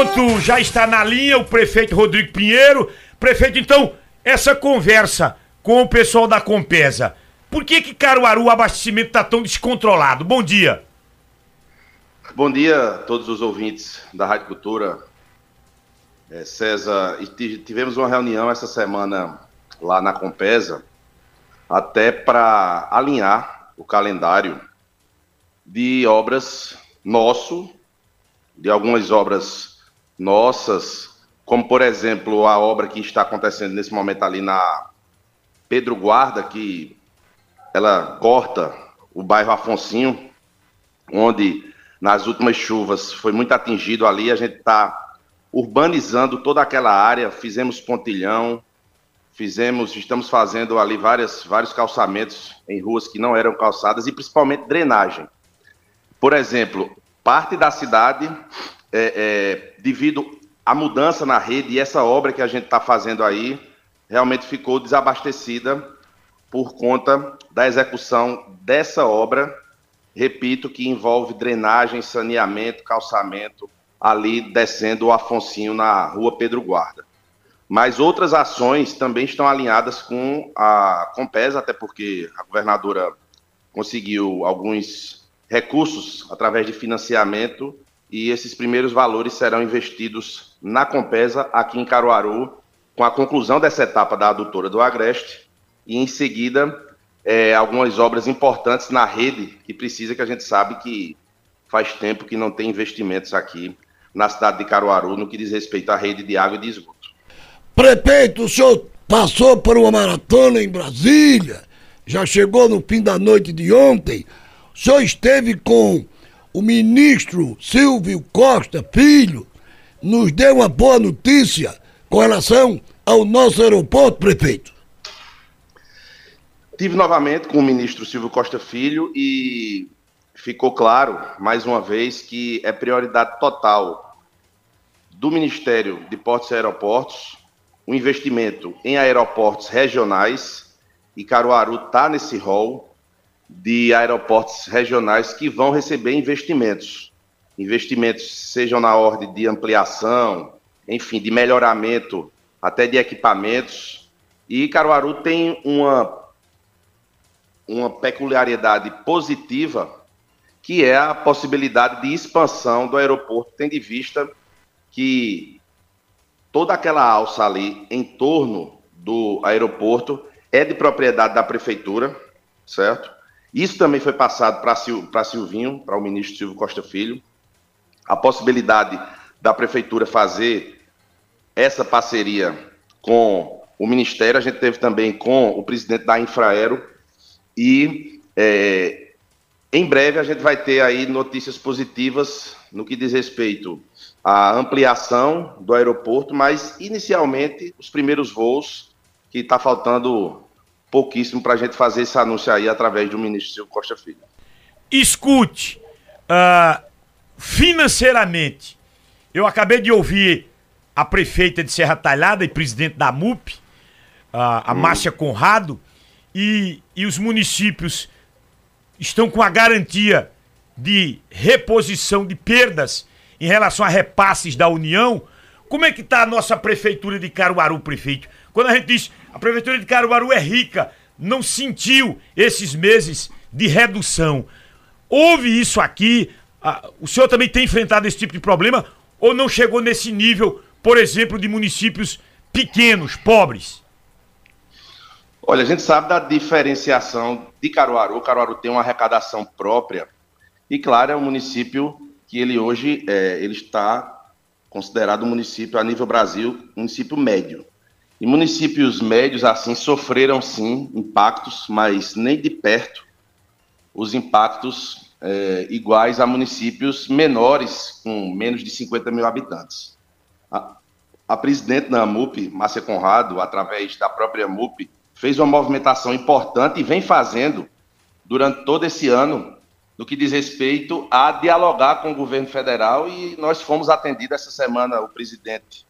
pronto, já está na linha o prefeito Rodrigo Pinheiro. Prefeito, então, essa conversa com o pessoal da Compesa. Por que que Caruaru o abastecimento está tão descontrolado? Bom dia. Bom dia a todos os ouvintes da Rádio Cultura. É, César, tivemos uma reunião essa semana lá na Compesa, até para alinhar o calendário de obras nosso, de algumas obras nossas, como por exemplo a obra que está acontecendo nesse momento ali na Pedro Guarda, que ela corta o bairro Afonsinho, onde nas últimas chuvas foi muito atingido ali. A gente está urbanizando toda aquela área, fizemos pontilhão, fizemos, estamos fazendo ali várias, vários calçamentos em ruas que não eram calçadas e principalmente drenagem. Por exemplo, parte da cidade, é, é, devido à mudança na rede e essa obra que a gente está fazendo aí, realmente ficou desabastecida por conta da execução dessa obra, repito, que envolve drenagem, saneamento, calçamento, ali descendo o Afonsinho na rua Pedro Guarda. Mas outras ações também estão alinhadas com a Compes, até porque a governadora conseguiu alguns recursos através de financiamento e esses primeiros valores serão investidos na Compesa, aqui em Caruaru, com a conclusão dessa etapa da adutora do Agreste e, em seguida, é, algumas obras importantes na rede que precisa, que a gente sabe que faz tempo que não tem investimentos aqui na cidade de Caruaru no que diz respeito à rede de água e de esgoto. Prefeito, o senhor passou por uma maratona em Brasília, já chegou no fim da noite de ontem, o senhor esteve com o ministro Silvio Costa Filho, nos deu uma boa notícia com relação ao nosso aeroporto, prefeito. Tive novamente com o ministro Silvio Costa Filho e ficou claro, mais uma vez, que é prioridade total do Ministério de Portos e Aeroportos o investimento em aeroportos regionais e Caruaru está nesse rol de aeroportos regionais que vão receber investimentos. Investimentos sejam na ordem de ampliação, enfim, de melhoramento, até de equipamentos. E Caruaru tem uma, uma peculiaridade positiva, que é a possibilidade de expansão do aeroporto, tendo em vista que toda aquela alça ali em torno do aeroporto é de propriedade da prefeitura, certo? Isso também foi passado para Silvinho, para o ministro Silvio Costa Filho. A possibilidade da prefeitura fazer essa parceria com o Ministério, a gente teve também com o presidente da Infraero e é, em breve a gente vai ter aí notícias positivas no que diz respeito à ampliação do aeroporto, mas inicialmente os primeiros voos que está faltando pouquíssimo para a gente fazer esse anúncio aí através do ministro Silvio Costa Filho. Escute, uh, financeiramente, eu acabei de ouvir a prefeita de Serra Talhada e presidente da MUP, uh, a hum. Márcia Conrado, e, e os municípios estão com a garantia de reposição de perdas em relação a repasses da União. Como é que está a nossa prefeitura de Caruaru, prefeito? Quando a gente diz a prefeitura de Caruaru é rica, não sentiu esses meses de redução. Houve isso aqui? o senhor também tem enfrentado esse tipo de problema ou não chegou nesse nível, por exemplo, de municípios pequenos, pobres? Olha, a gente sabe da diferenciação de Caruaru. Caruaru tem uma arrecadação própria e, claro, é um município que ele hoje é, ele está considerado um município a nível Brasil, município médio. E municípios médios, assim, sofreram sim impactos, mas nem de perto os impactos é, iguais a municípios menores, com menos de 50 mil habitantes. A, a presidente da MUP, Márcia Conrado, através da própria MUP, fez uma movimentação importante e vem fazendo durante todo esse ano no que diz respeito a dialogar com o governo federal e nós fomos atendidos essa semana, o presidente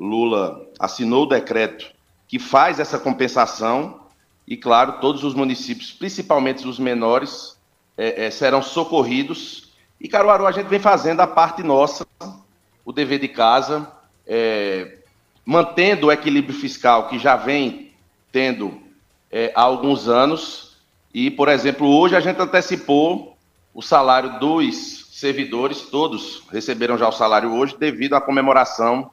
Lula assinou o decreto que faz essa compensação e, claro, todos os municípios, principalmente os menores, é, é, serão socorridos. E Caruaru a gente vem fazendo a parte nossa o dever de casa, é, mantendo o equilíbrio fiscal que já vem tendo é, há alguns anos. E, por exemplo, hoje a gente antecipou o salário dos servidores, todos receberam já o salário hoje, devido à comemoração.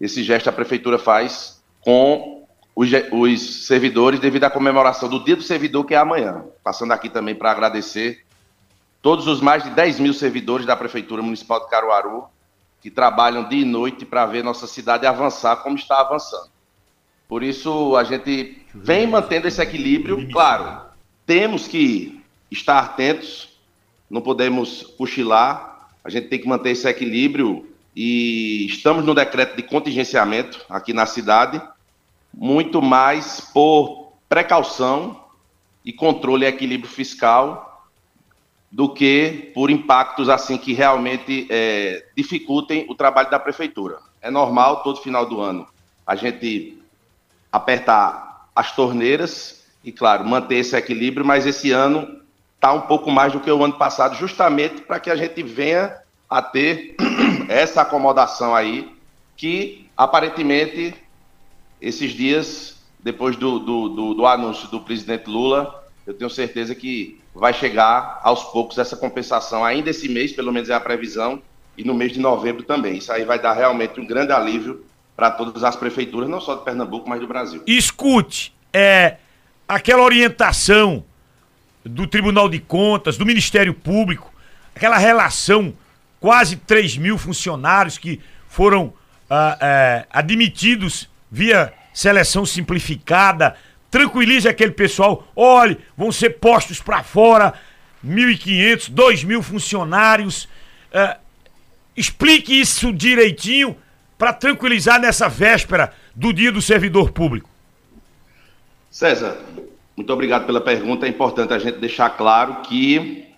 Esse gesto a prefeitura faz com os, os servidores, devido à comemoração do Dia do Servidor, que é amanhã. Passando aqui também para agradecer todos os mais de 10 mil servidores da Prefeitura Municipal de Caruaru, que trabalham dia e noite para ver nossa cidade avançar como está avançando. Por isso, a gente vem mantendo esse equilíbrio. Claro, temos que estar atentos, não podemos cochilar, a gente tem que manter esse equilíbrio e estamos no decreto de contingenciamento aqui na cidade, muito mais por precaução e controle e equilíbrio fiscal do que por impactos assim que realmente é, dificultem o trabalho da prefeitura. É normal todo final do ano a gente apertar as torneiras e, claro, manter esse equilíbrio, mas esse ano está um pouco mais do que o ano passado, justamente para que a gente venha a ter essa acomodação aí, que aparentemente esses dias, depois do, do, do, do anúncio do presidente Lula, eu tenho certeza que vai chegar aos poucos essa compensação ainda esse mês, pelo menos é a previsão, e no mês de novembro também. Isso aí vai dar realmente um grande alívio para todas as prefeituras, não só de Pernambuco, mas do Brasil. Escute, é aquela orientação do Tribunal de Contas, do Ministério Público, aquela relação, quase 3 mil funcionários que foram ah, é, admitidos via seleção simplificada tranquilize aquele pessoal. Olhe, vão ser postos para fora 1.500, 2.000 funcionários. É, explique isso direitinho para tranquilizar nessa véspera do Dia do Servidor Público. César, muito obrigado pela pergunta. É importante a gente deixar claro que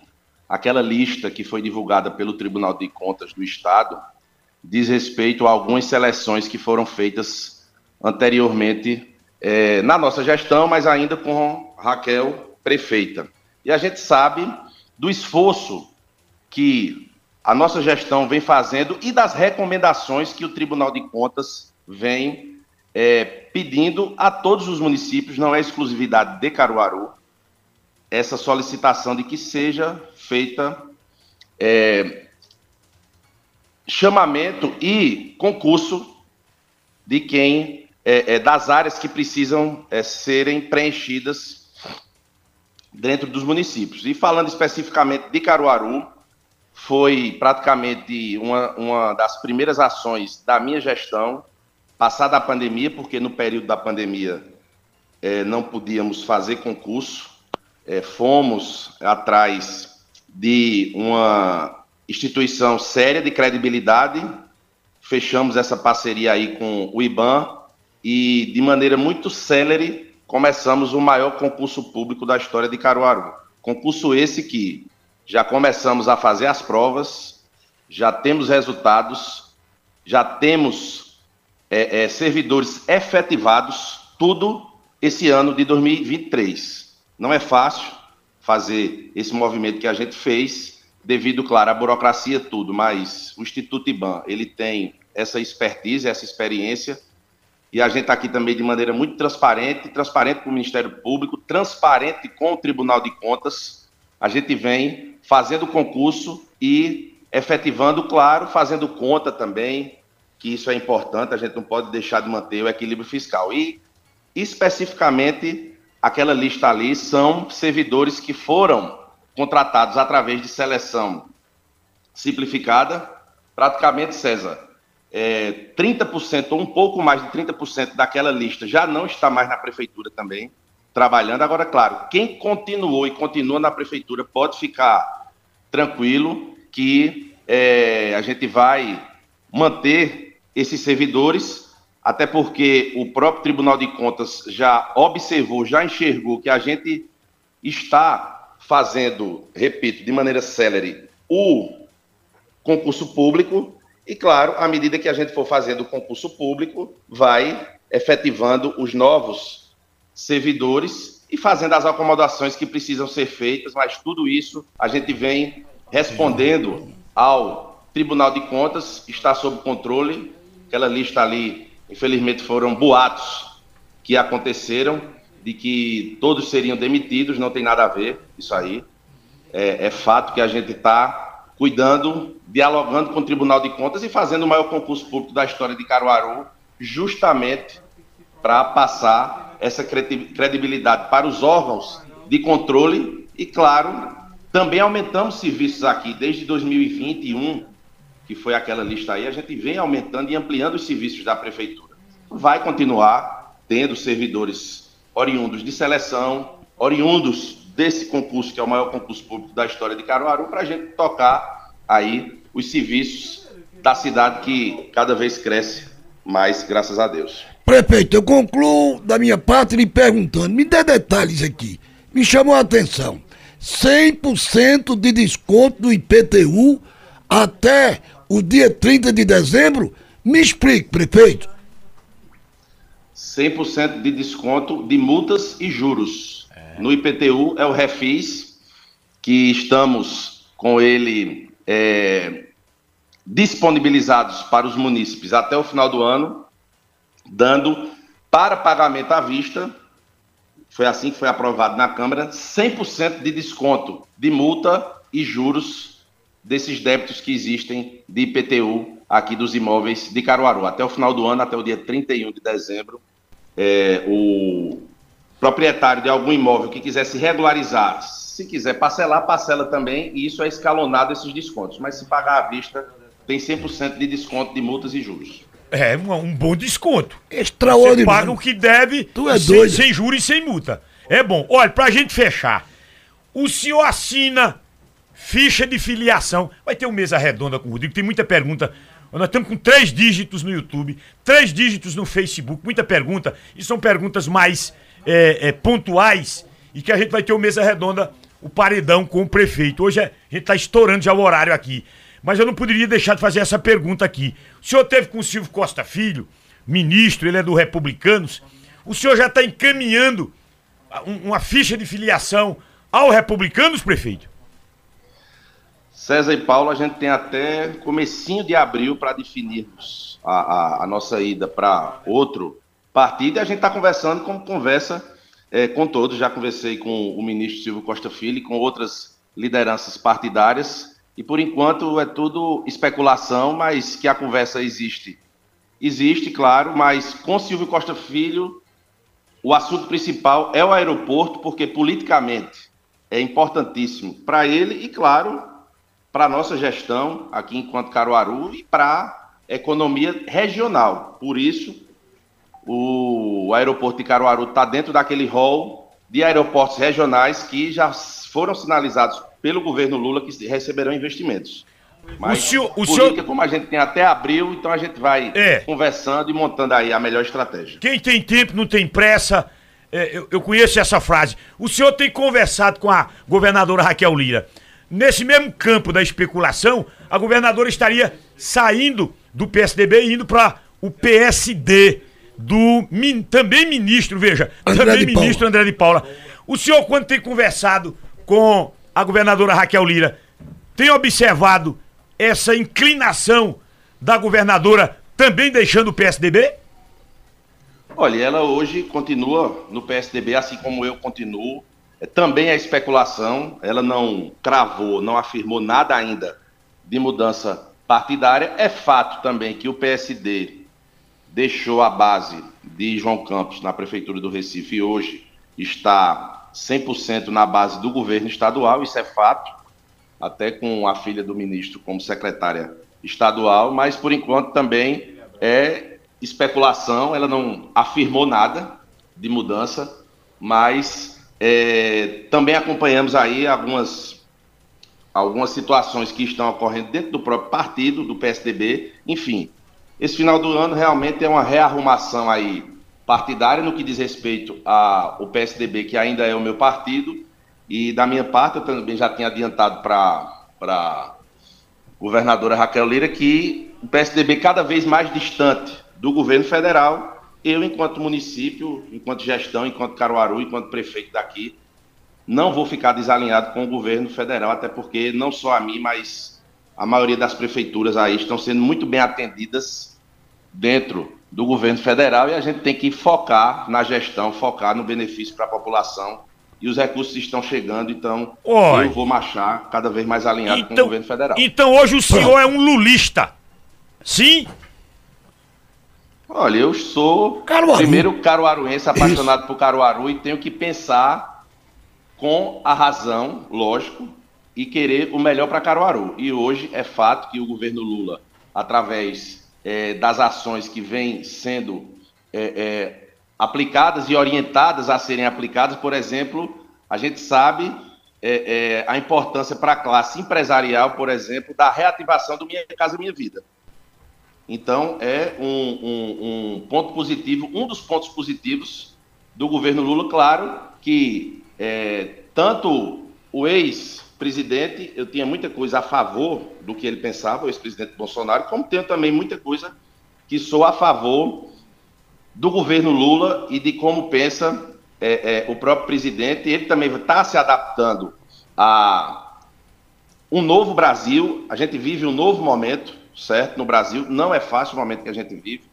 aquela lista que foi divulgada pelo Tribunal de Contas do Estado diz respeito a algumas seleções que foram feitas anteriormente é, na nossa gestão, mas ainda com Raquel prefeita. E a gente sabe do esforço que a nossa gestão vem fazendo e das recomendações que o Tribunal de Contas vem é, pedindo a todos os municípios, não é exclusividade de Caruaru, essa solicitação de que seja feita é, chamamento e concurso de quem é, é, das áreas que precisam é, serem preenchidas dentro dos municípios. E falando especificamente de Caruaru, foi praticamente uma, uma das primeiras ações da minha gestão, passada a pandemia, porque no período da pandemia é, não podíamos fazer concurso, é, fomos atrás de uma instituição séria de credibilidade, fechamos essa parceria aí com o IBAN, e de maneira muito célere começamos o maior concurso público da história de Caruaru. Concurso esse que já começamos a fazer as provas, já temos resultados, já temos é, é, servidores efetivados, tudo esse ano de 2023. Não é fácil fazer esse movimento que a gente fez, devido, claro, à burocracia tudo, mas o Instituto IBAN, ele tem essa expertise, essa experiência, e a gente está aqui também de maneira muito transparente, transparente com o Ministério Público, transparente com o Tribunal de Contas. A gente vem fazendo concurso e efetivando, claro, fazendo conta também, que isso é importante, a gente não pode deixar de manter o equilíbrio fiscal. E, especificamente, aquela lista ali são servidores que foram contratados através de seleção simplificada, praticamente, César, é, 30% ou um pouco mais de 30% daquela lista já não está mais na prefeitura também, trabalhando. Agora, claro, quem continuou e continua na prefeitura pode ficar tranquilo que é, a gente vai manter esses servidores, até porque o próprio Tribunal de Contas já observou, já enxergou que a gente está fazendo, repito, de maneira célere, o concurso público e, claro, à medida que a gente for fazendo o concurso público, vai efetivando os novos servidores e fazendo as acomodações que precisam ser feitas, mas tudo isso a gente vem respondendo ao Tribunal de Contas está sob controle. Aquela lista ali, infelizmente, foram boatos que aconteceram de que todos seriam demitidos, não tem nada a ver isso aí. É, é fato que a gente está cuidando, dialogando com o Tribunal de Contas e fazendo o maior concurso público da história de Caruaru, justamente para passar essa credibilidade para os órgãos de controle e, claro, também aumentamos serviços aqui desde 2021, que foi aquela lista aí, a gente vem aumentando e ampliando os serviços da prefeitura. Vai continuar tendo servidores oriundos de seleção, oriundos desse concurso, que é o maior concurso público da história de Caruaru, para a gente tocar aí os serviços da cidade que cada vez cresce mais, graças a Deus. Prefeito, eu concluo da minha parte lhe perguntando, me dê detalhes aqui. Me chamou a atenção. 100% de desconto do IPTU até o dia 30 de dezembro? Me explique, prefeito. 100% de desconto de multas e juros. É. No IPTU é o Refis, que estamos com ele é, disponibilizados para os munícipes até o final do ano, dando para pagamento à vista, foi assim que foi aprovado na Câmara, 100% de desconto de multa e juros desses débitos que existem de IPTU aqui dos imóveis de Caruaru. Até o final do ano, até o dia 31 de dezembro, é, o proprietário de algum imóvel que quiser se regularizar, se quiser parcelar, parcela também, e isso é escalonado esses descontos. Mas se pagar à vista, tem 100% de desconto de multas e juros. É, um, um bom desconto. Extraordinário. Você paga o que deve tu é sem, doido. sem juros e sem multa. É bom. Olha, pra gente fechar, o senhor assina ficha de filiação. Vai ter uma mesa redonda com o Rodrigo, tem muita pergunta. Nós estamos com três dígitos no YouTube, três dígitos no Facebook, muita pergunta. E são perguntas mais é, é, pontuais e que a gente vai ter uma mesa redonda, o paredão com o prefeito. Hoje a gente está estourando já o horário aqui. Mas eu não poderia deixar de fazer essa pergunta aqui. O senhor teve com o Silvio Costa Filho, ministro, ele é do Republicanos. O senhor já está encaminhando uma ficha de filiação ao Republicanos, prefeito? César e Paulo, a gente tem até comecinho de abril para definirmos a, a, a, nossa ida para outro partido e a gente está conversando como conversa é, com todos. Já conversei com o ministro Silvio Costa Filho e com outras lideranças partidárias e por enquanto é tudo especulação, mas que a conversa existe. Existe, claro, mas com Silvio Costa Filho, o assunto principal é o aeroporto, porque politicamente é importantíssimo para ele e, claro, para a nossa gestão aqui enquanto Caruaru e para a economia regional. Por isso, o aeroporto de Caruaru está dentro daquele rol de aeroportos regionais que já foram sinalizados pelo governo Lula que receberão investimentos. Mas o senhor, o política, senhor... como a gente tem até abril, então a gente vai é. conversando e montando aí a melhor estratégia. Quem tem tempo não tem pressa. É, eu, eu, conheço essa frase. O senhor tem conversado com a governadora Raquel Lira. Nesse mesmo campo da especulação, a governadora estaria saindo do PSDB e indo para o PSD do min, também ministro, veja, André também ministro Paula. André de Paula. O senhor, quando tem conversado com a governadora Raquel Lira tem observado essa inclinação da governadora também deixando o PSDB? Olha, ela hoje continua no PSDB, assim como eu continuo. É, também é especulação, ela não cravou, não afirmou nada ainda de mudança partidária. É fato também que o PSD deixou a base de João Campos na Prefeitura do Recife e hoje está 100% na base do governo estadual, isso é fato, até com a filha do ministro como secretária estadual, mas por enquanto também é especulação, ela não afirmou nada de mudança, mas é, também acompanhamos aí algumas, algumas situações que estão ocorrendo dentro do próprio partido, do PSDB, enfim. Esse final do ano realmente é uma rearrumação aí partidária no que diz respeito ao PSDB, que ainda é o meu partido, e da minha parte eu também já tinha adiantado para a governadora Raquel Lira que o PSDB cada vez mais distante do governo federal, eu enquanto município, enquanto gestão, enquanto Caruaru, enquanto prefeito daqui, não vou ficar desalinhado com o governo federal, até porque não só a mim, mas a maioria das prefeituras aí estão sendo muito bem atendidas dentro do governo federal e a gente tem que focar na gestão, focar no benefício para a população e os recursos estão chegando, então Oi. eu vou marchar cada vez mais alinhado com o Então, governo federal. então hoje o senhor é um lulista. Sim? Olha, eu sou Caruaru. primeiro caruaruense apaixonado por Caruaru e tenho que pensar com a razão, lógico, e querer o melhor para Caruaru. E hoje é fato que o governo Lula, através eh, das ações que vêm sendo eh, eh, aplicadas e orientadas a serem aplicadas, por exemplo, a gente sabe eh, eh, a importância para a classe empresarial, por exemplo, da reativação do Minha Casa Minha Vida. Então, é um, um- um ponto positivo, um dos pontos positivos do governo Lula, claro, que é, tanto o ex-presidente, eu tinha muita coisa a favor do que ele pensava, o ex-presidente Bolsonaro, como tenho também muita coisa que sou a favor do governo Lula e de como pensa é, é, o próprio presidente. Ele também está se adaptando a um novo Brasil. A gente vive um novo momento, certo? No Brasil não é fácil o momento que a gente vive,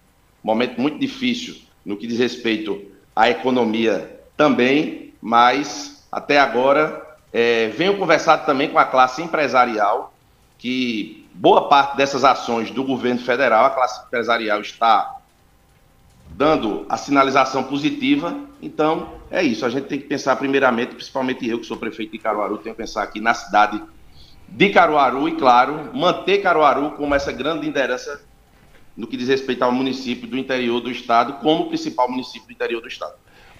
um momento muito difícil no que diz respeito à economia também, mas até agora é, venho conversado também com a classe empresarial que boa parte dessas ações do governo federal, a classe empresarial está dando a sinalização positiva. Então, é isso. A gente tem que pensar primeiramente, principalmente eu que sou prefeito de Caruaru, tenho que pensar aqui na cidade de Caruaru e, claro, manter Caruaru como essa grande liderança no que diz respeito ao município do interior do estado, como principal município do interior do estado.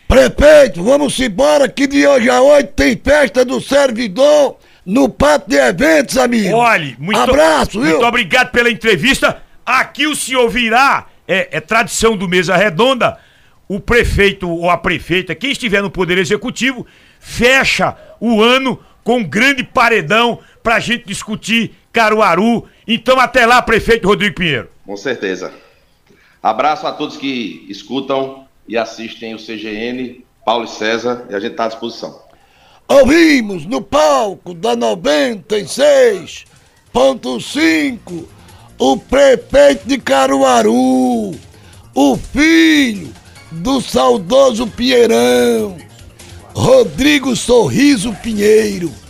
Prefeito, vamos embora que de hoje a hoje tem festa do servidor no pátio de eventos, amigo. Olhe, muito, Abraço, viu? muito obrigado pela entrevista. Aqui o senhor virá, é, é tradição do Mesa Redonda, o prefeito ou a prefeita, quem estiver no Poder Executivo, fecha o ano com um grande paredão pra gente discutir Caruaru. Então até lá, prefeito Rodrigo Pinheiro. Com certeza. Abraço a todos que escutam e assistem o CGN, Paulo e César, e a gente está à disposição. Ouvimos no palco da 96.5 o prefeito de Caruaru, o filho do saudoso Pinheirão, Rodrigo Sorriso Pinheiro.